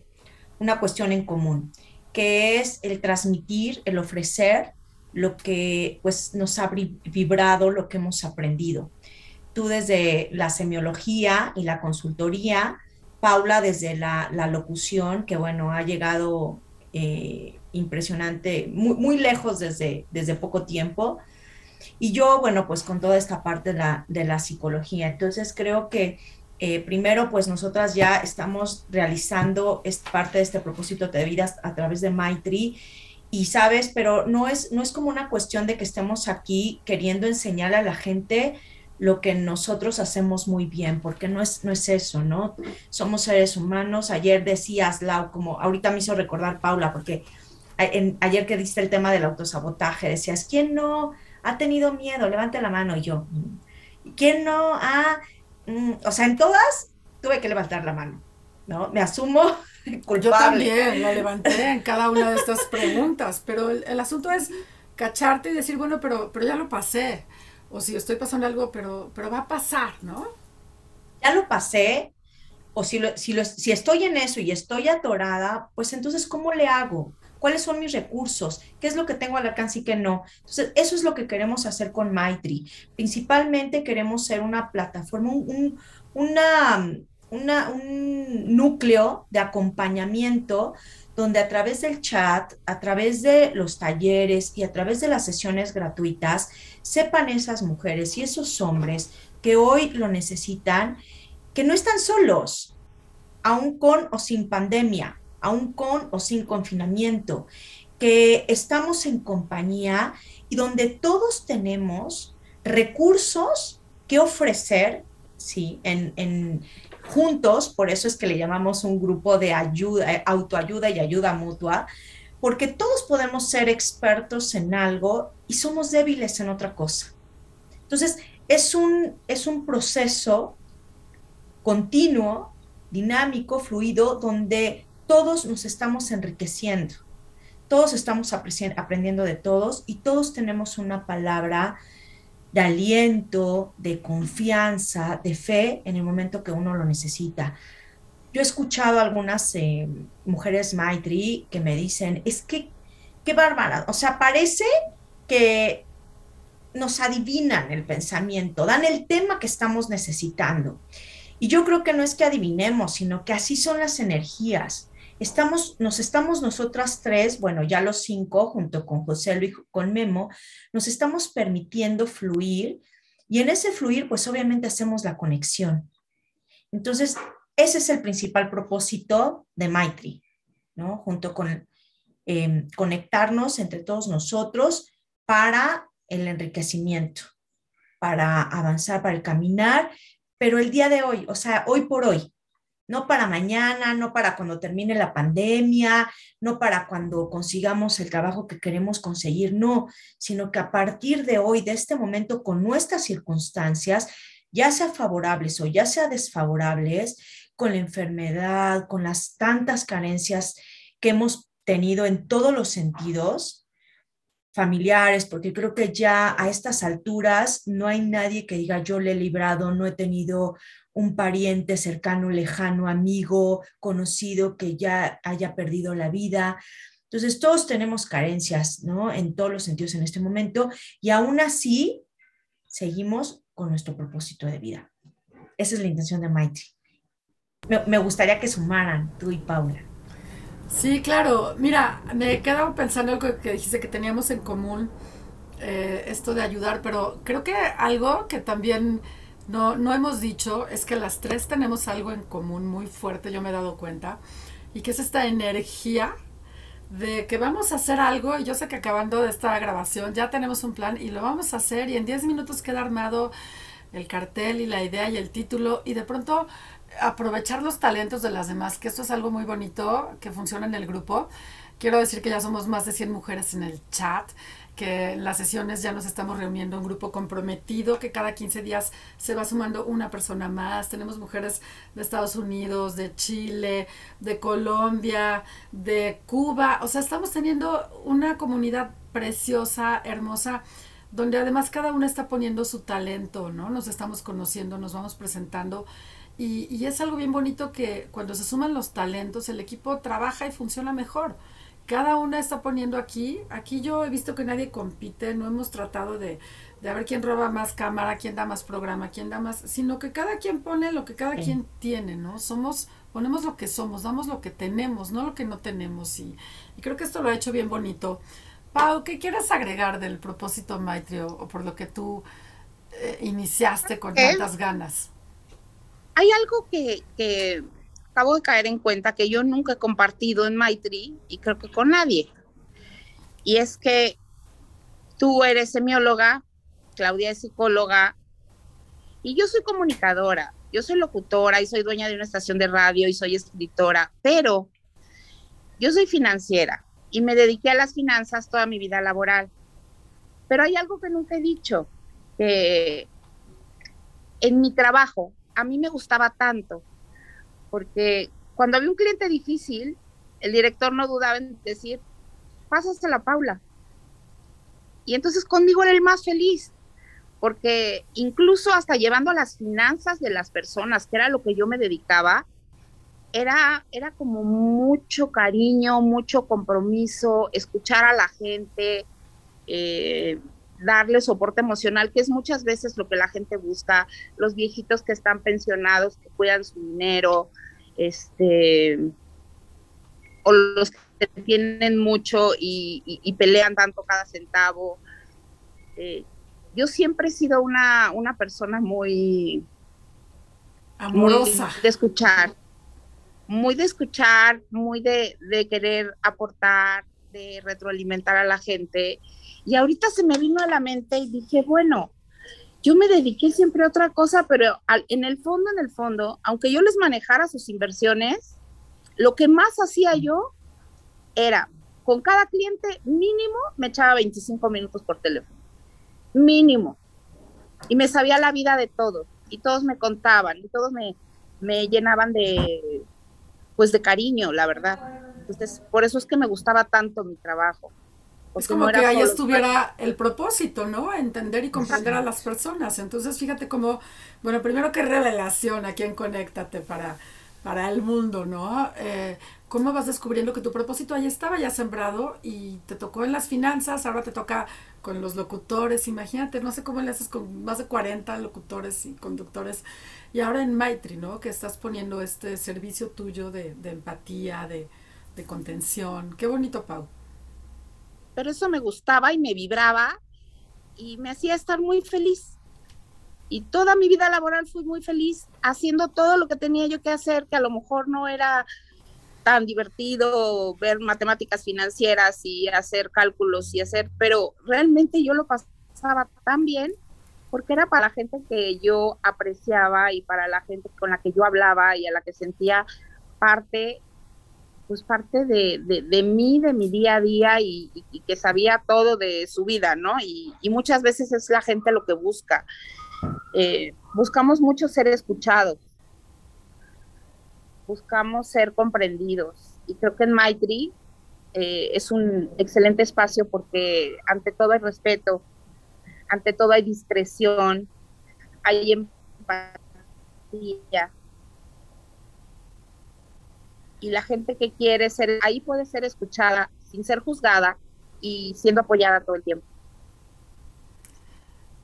una cuestión en común que es el transmitir, el ofrecer lo que pues nos ha vibrado, lo que hemos aprendido. Tú desde la semiología y la consultoría, Paula desde la, locución, que bueno, ha llegado eh, impresionante, muy, muy, lejos desde, desde poco tiempo. Y yo, bueno, pues con toda esta parte de la, de la psicología. Entonces creo que eh, primero, pues nosotras ya estamos realizando parte de este propósito de vida a través de Maitri y sabes, pero no es, no es como una cuestión de que estemos aquí queriendo enseñar a la gente lo que nosotros hacemos muy bien, porque no es, no es eso, ¿no? Somos seres humanos. Ayer decías, Lau, como ahorita me hizo recordar Paula, porque ayer que diste el tema del autosabotaje, decías, ¿quién no ha tenido miedo? Levante la mano. Y yo, mm, ¿quién no ha Mm, o sea, en todas tuve que levantar la mano, ¿no? Me asumo [laughs] culpable. Yo también la levanté en cada una de estas preguntas, pero el, asunto es cacharte y decir, bueno, pero, pero ya lo pasé. O si estoy pasando algo, pero, pero va a pasar, ¿no? Ya lo pasé, o si, si, si estoy en eso y estoy atorada, pues entonces, ¿cómo le hago? Cuáles son mis recursos, qué es lo que tengo al alcance y qué no. Entonces, eso es lo que queremos hacer con Maitri. Principalmente queremos ser una plataforma, un, una, un núcleo de acompañamiento donde a través del chat, a través de los talleres y a través de las sesiones gratuitas, sepan esas mujeres y esos hombres que hoy lo necesitan, que no están solos, aún con o sin pandemia, aún con o sin confinamiento, que estamos en compañía y donde todos tenemos recursos que ofrecer, ¿sí? En, juntos, por eso es que le llamamos un grupo de ayuda, eh, autoayuda y ayuda mutua, porque todos podemos ser expertos en algo y somos débiles en otra cosa. Entonces, es un, es un proceso continuo, dinámico, fluido, donde todos nos estamos enriqueciendo, todos estamos aprendiendo de todos y todos tenemos una palabra de aliento, de confianza, de fe en el momento que uno lo necesita. Yo he escuchado a algunas eh, mujeres Maitri que me dicen, es que, qué bárbara, o sea, parece que nos adivinan el pensamiento, dan el tema que estamos necesitando. Y yo creo que no es que adivinemos, sino que así son las energías estamos, nos estamos nosotras tres, bueno, ya los cinco, junto con José Luis, con Memo, nos estamos permitiendo fluir y en ese fluir, pues obviamente hacemos la conexión. Entonces, ese es el principal propósito de Maitri, ¿no? Junto con em, conectarnos entre todos nosotros para el enriquecimiento, para avanzar, para el caminar, pero el día de hoy, o sea, hoy por hoy, no para mañana, no para cuando termine la pandemia, no para cuando consigamos el trabajo que queremos conseguir, no, sino que a partir de hoy, de este momento, con nuestras circunstancias, ya sea favorables o ya sea desfavorables, con la enfermedad, con las tantas carencias que hemos tenido en todos los sentidos, familiares, porque creo que ya a estas alturas no hay nadie que diga yo le he librado, no he tenido un pariente cercano, lejano, amigo, conocido que ya haya perdido la vida. Entonces, todos tenemos carencias, ¿no? En todos los sentidos en este momento y aún así seguimos con nuestro propósito de vida. Esa es la intención de Maitri. Me, gustaría que sumaran tú y Paula. Sí, claro. Mira, me he quedado pensando algo que dijiste que teníamos en común, eh, esto de ayudar, pero creo que algo que también no, no hemos dicho es que las tres tenemos algo en común muy fuerte, yo me he dado cuenta, y que es esta energía de que vamos a hacer algo, y yo sé que acabando de esta grabación ya tenemos un plan y lo vamos a hacer, y en 10 minutos queda armado el cartel y la idea y el título, y de pronto aprovechar los talentos de las demás, que esto es algo muy bonito que funciona en el grupo. Quiero decir que ya somos más de 100 mujeres en el chat, que en las sesiones ya nos estamos reuniendo un grupo comprometido, que cada 15 días se va sumando una persona más. Tenemos mujeres de Estados Unidos, de Chile, de Colombia, de Cuba. O sea, estamos teniendo una comunidad preciosa, hermosa donde además cada una está poniendo su talento, ¿no? Nos estamos conociendo, nos vamos presentando y, y, es algo bien bonito que cuando se suman los talentos, el equipo trabaja y funciona mejor. Cada una está poniendo aquí, aquí yo he visto que nadie compite, no hemos tratado de, de ver quién roba más cámara, quién da más programa, quién da más, sino que cada quien pone lo que cada quien tiene, ¿no? Somos, ponemos lo que somos, damos lo que tenemos, no lo que no tenemos. Y, y creo que esto lo ha hecho bien bonito. Pau, ¿qué quieres agregar del propósito Maitri o, por lo que tú eh, iniciaste con tantas ganas? Hay algo que, acabo de caer en cuenta que yo nunca he compartido en Maitri y creo que con nadie. Y es que tú eres semióloga, Claudia es psicóloga y yo soy comunicadora, yo soy locutora y soy dueña de una estación de radio y soy escritora, pero yo soy financiera y me dediqué a las finanzas toda mi vida laboral. Pero hay algo que nunca he dicho, que en mi trabajo a mí me gustaba tanto, porque cuando había un cliente difícil, el director no dudaba en decir, pásasela Paula. Y entonces conmigo era el más feliz, porque incluso hasta llevando las finanzas de las personas, que era lo que yo me dedicaba, era, era como mucho cariño, mucho compromiso, escuchar a la gente, eh, darle soporte emocional, que es muchas veces lo que la gente busca, los viejitos que están pensionados, que cuidan su dinero, este, o los que tienen mucho y, pelean tanto cada centavo. Eh, yo siempre he sido una, una persona muy amorosa de escuchar, muy de escuchar, muy de, de querer aportar, de retroalimentar a la gente y ahorita se me vino a la mente y dije, bueno, yo me dediqué siempre a otra cosa, pero en el fondo, en el fondo, aunque yo les manejara sus inversiones, lo que más hacía yo era, con cada cliente mínimo, me echaba 25 minutos por teléfono. Mínimo. Y me sabía la vida de todos. Y todos me contaban. Y todos me, me llenaban de, pues, de cariño, la verdad. Entonces, por eso es que me gustaba tanto mi trabajo es como que ahí estuviera el propósito, ¿no? Entender y comprender a las personas. Entonces, fíjate cómo, bueno, primero que revelación aquí en Conéctate para, para el mundo, ¿no? Eh, ¿Cómo vas descubriendo que tu propósito ahí estaba ya sembrado y te tocó en las finanzas, ahora te toca con los locutores, imagínate, no sé cómo le haces con más de 40 locutores y conductores, y ahora en Maitri, ¿no? Que estás poniendo este servicio tuyo de, de empatía, de, de contención. Qué bonito, Pau pero eso me gustaba y me vibraba y me hacía estar muy feliz. Y toda mi vida laboral fui muy feliz haciendo todo lo que tenía yo que hacer, que a lo mejor no era tan divertido ver matemáticas financieras y hacer cálculos y hacer, pero realmente yo lo pasaba tan bien porque era para la gente que yo apreciaba y para la gente con la que yo hablaba y a la que sentía parte, pues parte de, de, mí, de mi día a día y, que sabía todo de su vida, ¿no? Y, muchas veces es la gente lo que busca. Eh, buscamos mucho ser escuchados, buscamos ser comprendidos y creo que en Maitri eh, es un excelente espacio porque ante todo hay respeto, ante todo hay discreción, hay empatía. Y la gente que quiere ser, ahí puede ser escuchada sin ser juzgada y siendo apoyada todo el tiempo.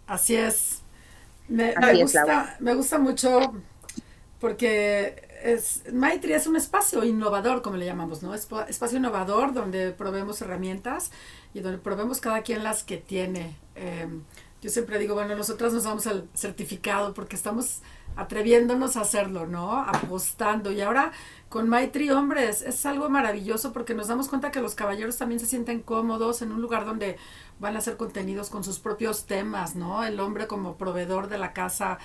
Así es. Me, gusta, me gusta mucho porque es, Maitri es un espacio innovador, como le llamamos, ¿no? espacio innovador donde probemos herramientas y donde probemos cada quien las que tiene. Em, yo siempre digo, bueno, nosotros nos vamos al certificado porque estamos atreviéndonos a hacerlo, ¿no? Apostando. Y ahora con Maitri, hombres, es algo maravilloso porque nos damos cuenta que los caballeros también se sienten cómodos en un lugar donde van a hacer contenidos con sus propios temas, ¿no? El hombre como proveedor de la casa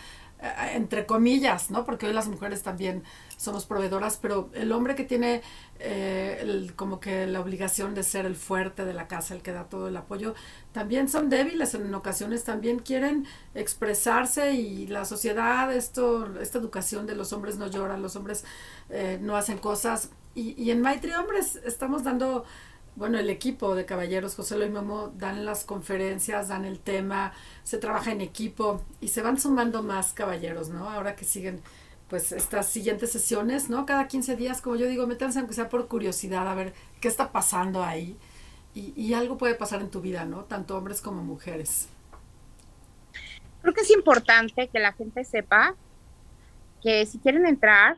entre comillas, ¿no? Porque hoy las mujeres también somos proveedoras, pero el hombre que tiene eh, como que la obligación de ser el fuerte de la casa, el que da todo el apoyo, también son débiles en ocasiones, también quieren expresarse y la sociedad, esto, esta educación de los hombres no lloran, los hombres eh, no hacen cosas. Y, y en Maitri Hombres estamos dando bueno, el equipo de caballeros, José Luis Momo, dan las conferencias, dan el tema, se trabaja en equipo y se van sumando más caballeros, ¿no? Ahora que siguen pues estas siguientes sesiones, ¿no? Cada 15 días, como yo digo, métanse aunque sea por curiosidad a ver qué está pasando ahí. Y, y algo puede pasar en tu vida, ¿no? Tanto hombres como mujeres. Creo que es importante que la gente sepa que si quieren entrar,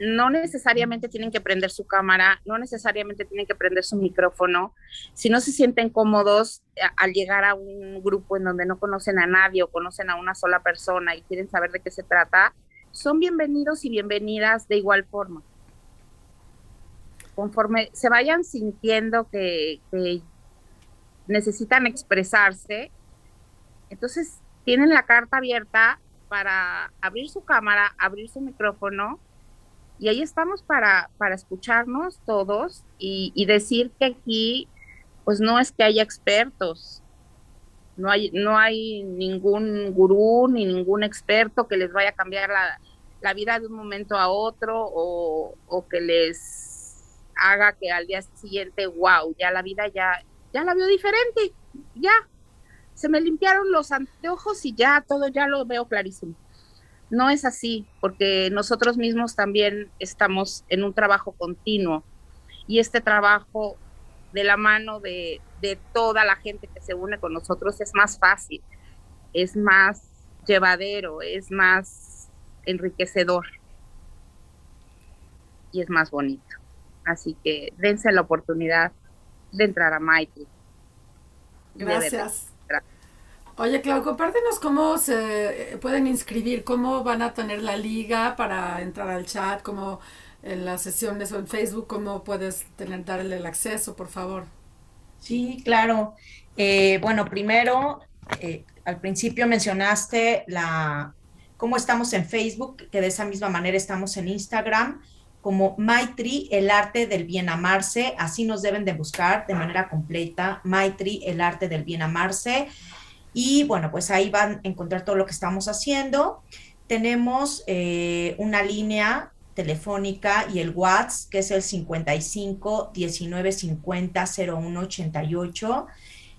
no necesariamente tienen que prender su cámara, no necesariamente tienen que prender su micrófono. Si no se sienten cómodos eh, al llegar a un grupo en donde no conocen a nadie o conocen a una sola persona y quieren saber de qué se trata, son bienvenidos y bienvenidas de igual forma. Conforme se vayan sintiendo que, que necesitan expresarse, entonces tienen la carta abierta para abrir su cámara, abrir su micrófono y ahí estamos para, para escucharnos todos y, decir que aquí, pues no es que haya expertos, no hay, no hay ningún gurú ni ningún experto que les vaya a cambiar la, la vida de un momento a otro o, o, que les haga que al día siguiente, wow, ya la vida ya, ya la veo diferente, ya, se me limpiaron los anteojos y ya todo ya lo veo clarísimo. No es así, porque nosotros mismos también estamos en un trabajo continuo y este trabajo de la mano de, toda la gente que se une con nosotros es más fácil, es más llevadero, es más enriquecedor y es más bonito. Así que dense la oportunidad de entrar a Mighty. Gracias. Oye, Clau, compártenos cómo se eh, pueden inscribir, cómo van a tener la liga para entrar al chat, cómo en las sesiones o en Facebook, cómo puedes tener, darle el acceso, por favor. Sí, claro. Eh, bueno, primero, eh, al principio mencionaste la cómo estamos en Facebook, que de esa misma manera estamos en Instagram como Maitri, el arte del bien amarse, así nos deben de buscar de manera completa, Maitri, el arte del bien amarse. Y bueno, pues ahí van a encontrar todo lo que estamos haciendo. Tenemos eh, una línea telefónica y el WhatsApp, que es el 55 19 50 01 88.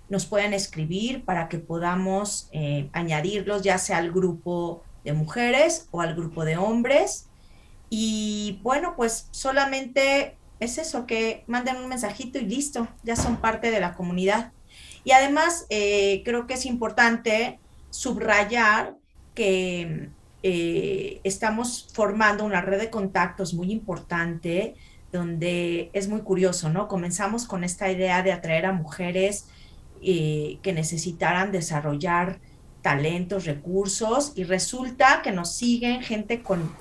Nos pueden escribir para que podamos eh, añadirlos ya sea al grupo de mujeres o al grupo de hombres. Y bueno, pues solamente es eso, que manden un mensajito y listo, ya son parte de la comunidad. Y además, eh, creo que es importante subrayar que eh, estamos formando una red de contactos muy importante, donde es muy curioso, ¿no? Comenzamos con esta idea de atraer a mujeres eh, que necesitaran desarrollar talentos, recursos, y resulta que nos siguen gente con,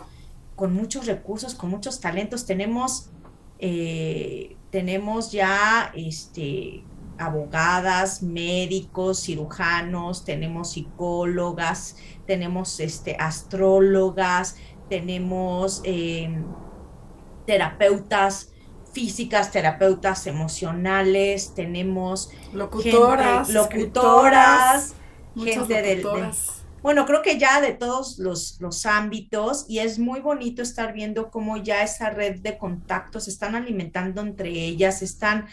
con muchos recursos, con muchos talentos. Tenemos, tenemos ya este, abogadas, médicos, cirujanos, tenemos psicólogas, tenemos este, astrólogas, tenemos em, terapeutas físicas, terapeutas emocionales, tenemos locutoras, locutoras, gente del, bueno, creo que ya de todos los, los, ámbitos y es muy bonito estar viendo cómo ya esa red de contactos se están alimentando entre ellas, están,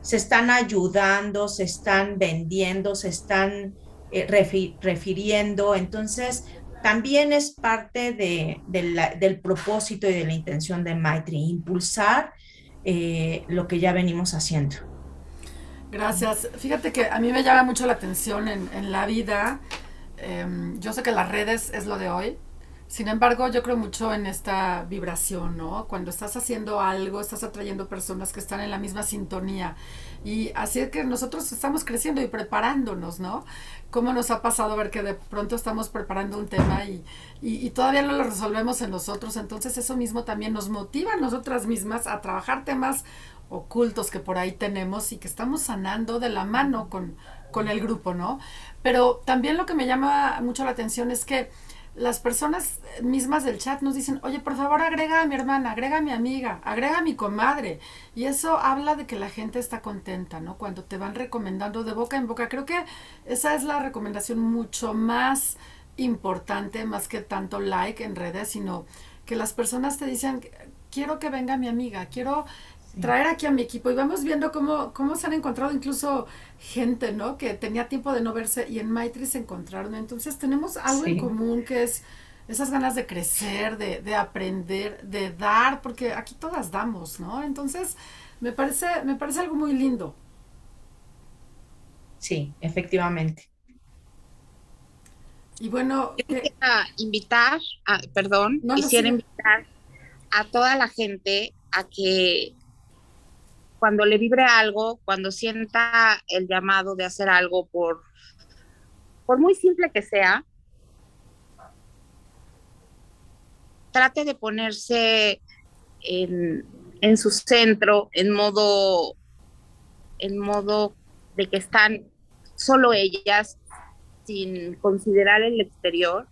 se están ayudando, se están vendiendo, se están eh, refiriendo. Entonces, también es parte de, del propósito y de la intención de Maitri, impulsar eh, lo que ya venimos haciendo. Gracias. Fíjate que a mí me llama mucho la atención en, en la vida Em, yo sé que las redes es lo de hoy, sin embargo, yo creo mucho en esta vibración, ¿no? Cuando estás haciendo algo, estás atrayendo personas que están en la misma sintonía. Y así es que nosotros estamos creciendo y preparándonos, ¿no? ¿Cómo nos ha pasado ver que de pronto estamos preparando un tema y, y, todavía no lo resolvemos en nosotros? Entonces eso mismo también nos motiva a nosotras mismas a trabajar temas ocultos que por ahí tenemos y que estamos sanando de la mano con, con el grupo, ¿no? Pero también lo que me llama mucho la atención es que las personas mismas del chat nos dicen, oye, por favor, agrega a mi hermana, agrega a mi amiga, agrega a mi comadre. Y eso habla de que la gente está contenta, ¿no? Cuando te van recomendando de boca en boca. Creo que esa es la recomendación mucho más importante, más que tanto like en redes, sino que las personas te dicen, quiero que venga mi amiga, quiero traer aquí a mi equipo y vamos viendo cómo, cómo se han encontrado incluso gente, ¿no? Que tenía tiempo de no verse y en Maitri se encontraron. Entonces tenemos algo en común que es esas ganas de crecer, de, de, aprender, de dar, porque aquí todas damos, ¿no? Entonces me parece, me parece algo muy lindo. Sí, efectivamente. Y bueno, quisiera invitar, a, perdón, quisiera invitar a toda la gente a que cuando le vibre algo, cuando sienta el llamado de hacer algo por, por muy simple que sea, trate de ponerse en, en su centro, en modo, en modo de que están solo ellas, sin considerar el exterior,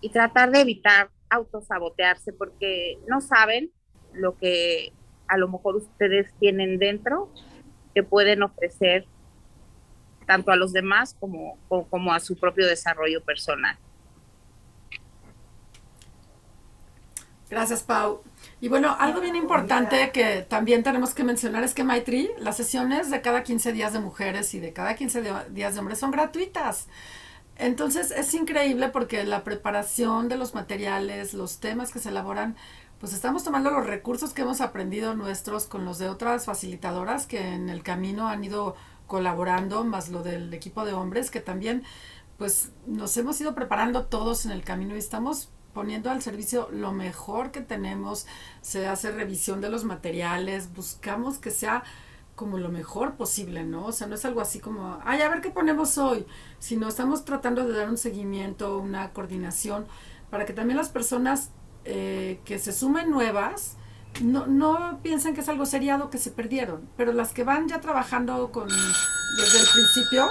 y tratar de evitar autosabotearse porque no saben lo que a lo mejor ustedes tienen dentro que pueden ofrecer tanto a los demás como, como, a su propio desarrollo personal. Gracias, Pau. Y bueno, algo bien importante que también tenemos que mencionar es que Maitri, las sesiones de cada 15 días de mujeres y de cada 15 días de hombres son gratuitas. Entonces es increíble porque la preparación de los materiales, los temas que se elaboran, pues estamos tomando los recursos que hemos aprendido nuestros con los de otras facilitadoras que en el camino han ido colaborando, más lo del equipo de hombres que también pues nos hemos ido preparando todos en el camino y estamos poniendo al servicio lo mejor que tenemos, se hace revisión de los materiales, buscamos que sea como lo mejor posible, ¿no? O sea, no es algo así como, ay, a ver qué ponemos hoy, sino estamos tratando de dar un seguimiento, una coordinación, para que también las personas eh, que se sumen nuevas, no, no piensen que es algo seriado que se perdieron, pero las que van ya trabajando con desde el principio,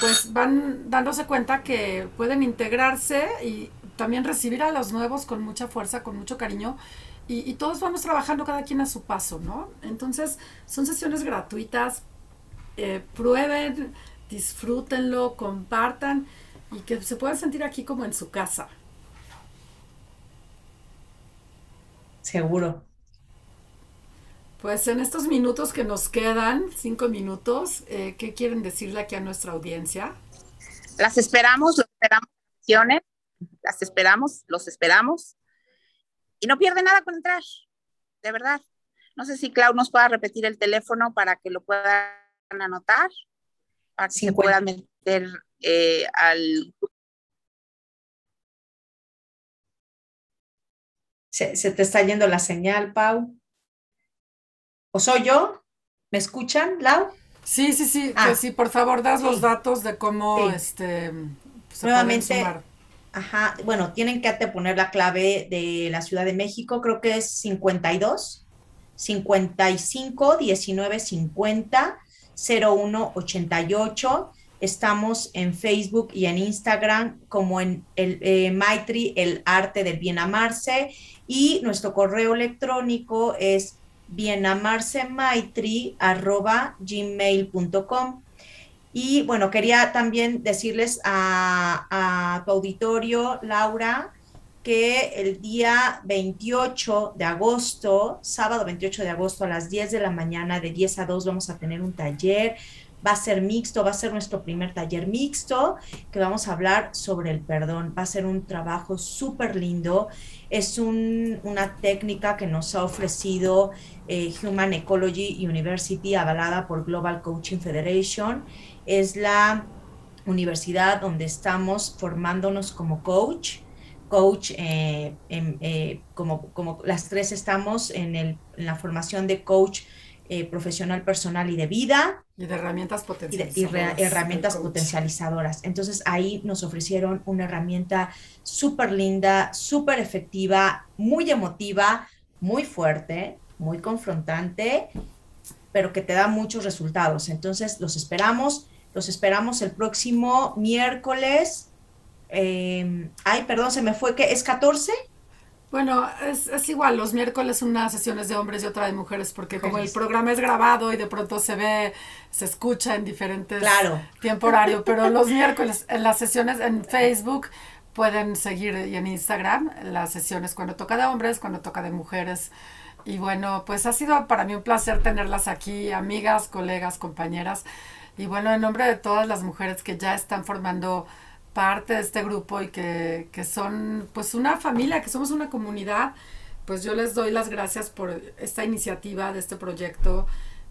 pues van dándose cuenta que pueden integrarse y también recibir a los nuevos con mucha fuerza, con mucho cariño. Y, todos vamos trabajando cada quien a su paso, ¿no? Entonces, son sesiones gratuitas. Eh, prueben, disfrútenlo, compartan y que se puedan sentir aquí como en su casa. Seguro. Pues en estos minutos que nos quedan, cinco minutos, eh, ¿qué quieren decirle aquí a nuestra audiencia? Las esperamos, los esperamos, las esperamos, los esperamos. Y no pierde nada con entrar, de verdad. No sé si Clau nos pueda repetir el teléfono para que lo puedan anotar, para que se puedan meter eh, al Se, te está yendo la señal, Pau. ¿O soy yo? ¿Me escuchan, Lau? Sí, sí, sí. Ah. Pues sí, por favor, das los datos de cómo este, se Nuevamente, Ajá, bueno, tienen que poner la clave de la Ciudad de México, creo que es 52, 55, 19, 50, 0188. Estamos en Facebook y en Instagram como en el eh, Maitri, el arte del bien amarse. Y nuestro correo electrónico es bienamarcemaitri.gmail.com. Y bueno, quería también decirles a, a tu auditorio, Laura, que el día 28 de agosto, sábado 28 de agosto a las 10 de la mañana, de 10 a 2, vamos a tener un taller. Va a ser mixto, va a ser nuestro primer taller mixto, que vamos a hablar sobre el perdón. Va a ser un trabajo súper lindo. Es una técnica que nos ha ofrecido eh, Human Ecology University, avalada por Global Coaching Federation. Es la universidad donde estamos formándonos como coach coach, eh, eh, como, las tres estamos en la formación de coach eh, profesional, personal y de vida. Y de herramientas potencializadoras. Y, herramientas potencializadoras. Entonces ahí nos ofrecieron una herramienta súper linda, súper efectiva, muy emotiva, muy fuerte, muy confrontante, pero que te da muchos resultados. Entonces los esperamos, los esperamos el próximo miércoles eh, ay, perdón, se me fue que es 14. Bueno, es, igual, los miércoles una sesión es de hombres y otra de mujeres, porque como el programa es grabado y de pronto se ve, se escucha en diferentes claro. tiempo horario, pero los miércoles en las sesiones en Facebook pueden seguir y en Instagram las sesiones cuando toca de hombres, cuando toca de mujeres. Y bueno, pues ha sido para mí un placer tenerlas aquí, amigas, colegas, compañeras. Y bueno, en nombre de todas las mujeres que ya están formando parte de este grupo y que, que son pues una familia, que somos una comunidad, pues yo les doy las gracias por esta iniciativa de este proyecto,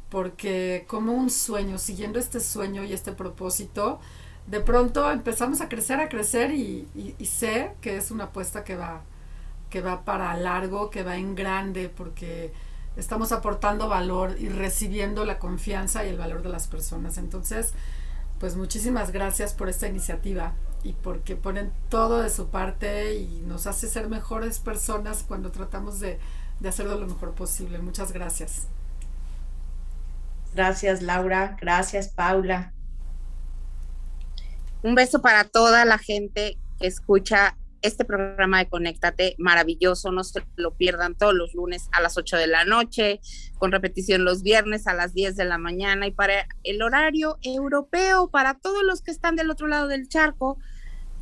porque como un sueño, siguiendo este sueño y este propósito, de pronto empezamos a crecer, a crecer y, y, sé que es una apuesta que va, que va para largo, que va en grande, porque estamos aportando valor y recibiendo la confianza y el valor de las personas. Entonces, pues muchísimas gracias por esta iniciativa y porque ponen todo de su parte y nos hace ser mejores personas cuando tratamos de, de hacerlo lo mejor posible. Muchas gracias. Gracias Laura, gracias Paula. Un beso para toda la gente que escucha este programa de Conéctate, maravilloso, no se lo pierdan todos los lunes a las 8 de la noche, con repetición los viernes a las 10 de la mañana y para el horario europeo, para todos los que están del otro lado del charco,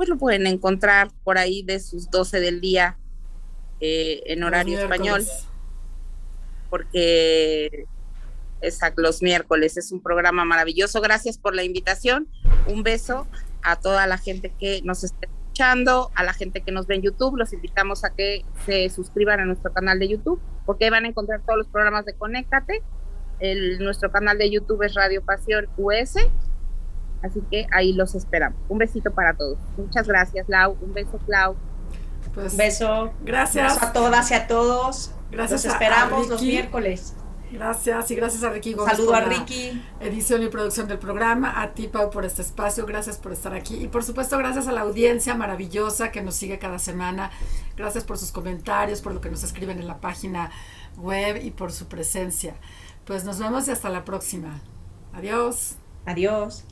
pues lo pueden encontrar por ahí de sus 12 del día eh, en horario español, porque exacto, los miércoles es un programa maravilloso. Gracias por la invitación. Un beso a toda la gente que nos está escuchando, a la gente que nos ve en YouTube. Los invitamos a que se suscriban a nuestro canal de YouTube, porque van a encontrar todos los programas de Conéctate. El, nuestro canal de YouTube es Radio Pasión US Así que ahí los esperamos. Un besito para todos. Muchas gracias, Lau. Un beso, Clau. Pues, un beso. Gracias. a todas y a todos. Gracias. Los esperamos los miércoles. Gracias y gracias a Ricky Gómez. Saludo a Ricky. Edición y producción del programa. A ti, Pau, por este espacio. Gracias por estar aquí. Y por supuesto, gracias a la audiencia maravillosa que nos sigue cada semana. Gracias por sus comentarios, por lo que nos escriben en la página web y por su presencia. Pues nos vemos y hasta la próxima. Adiós. Adiós.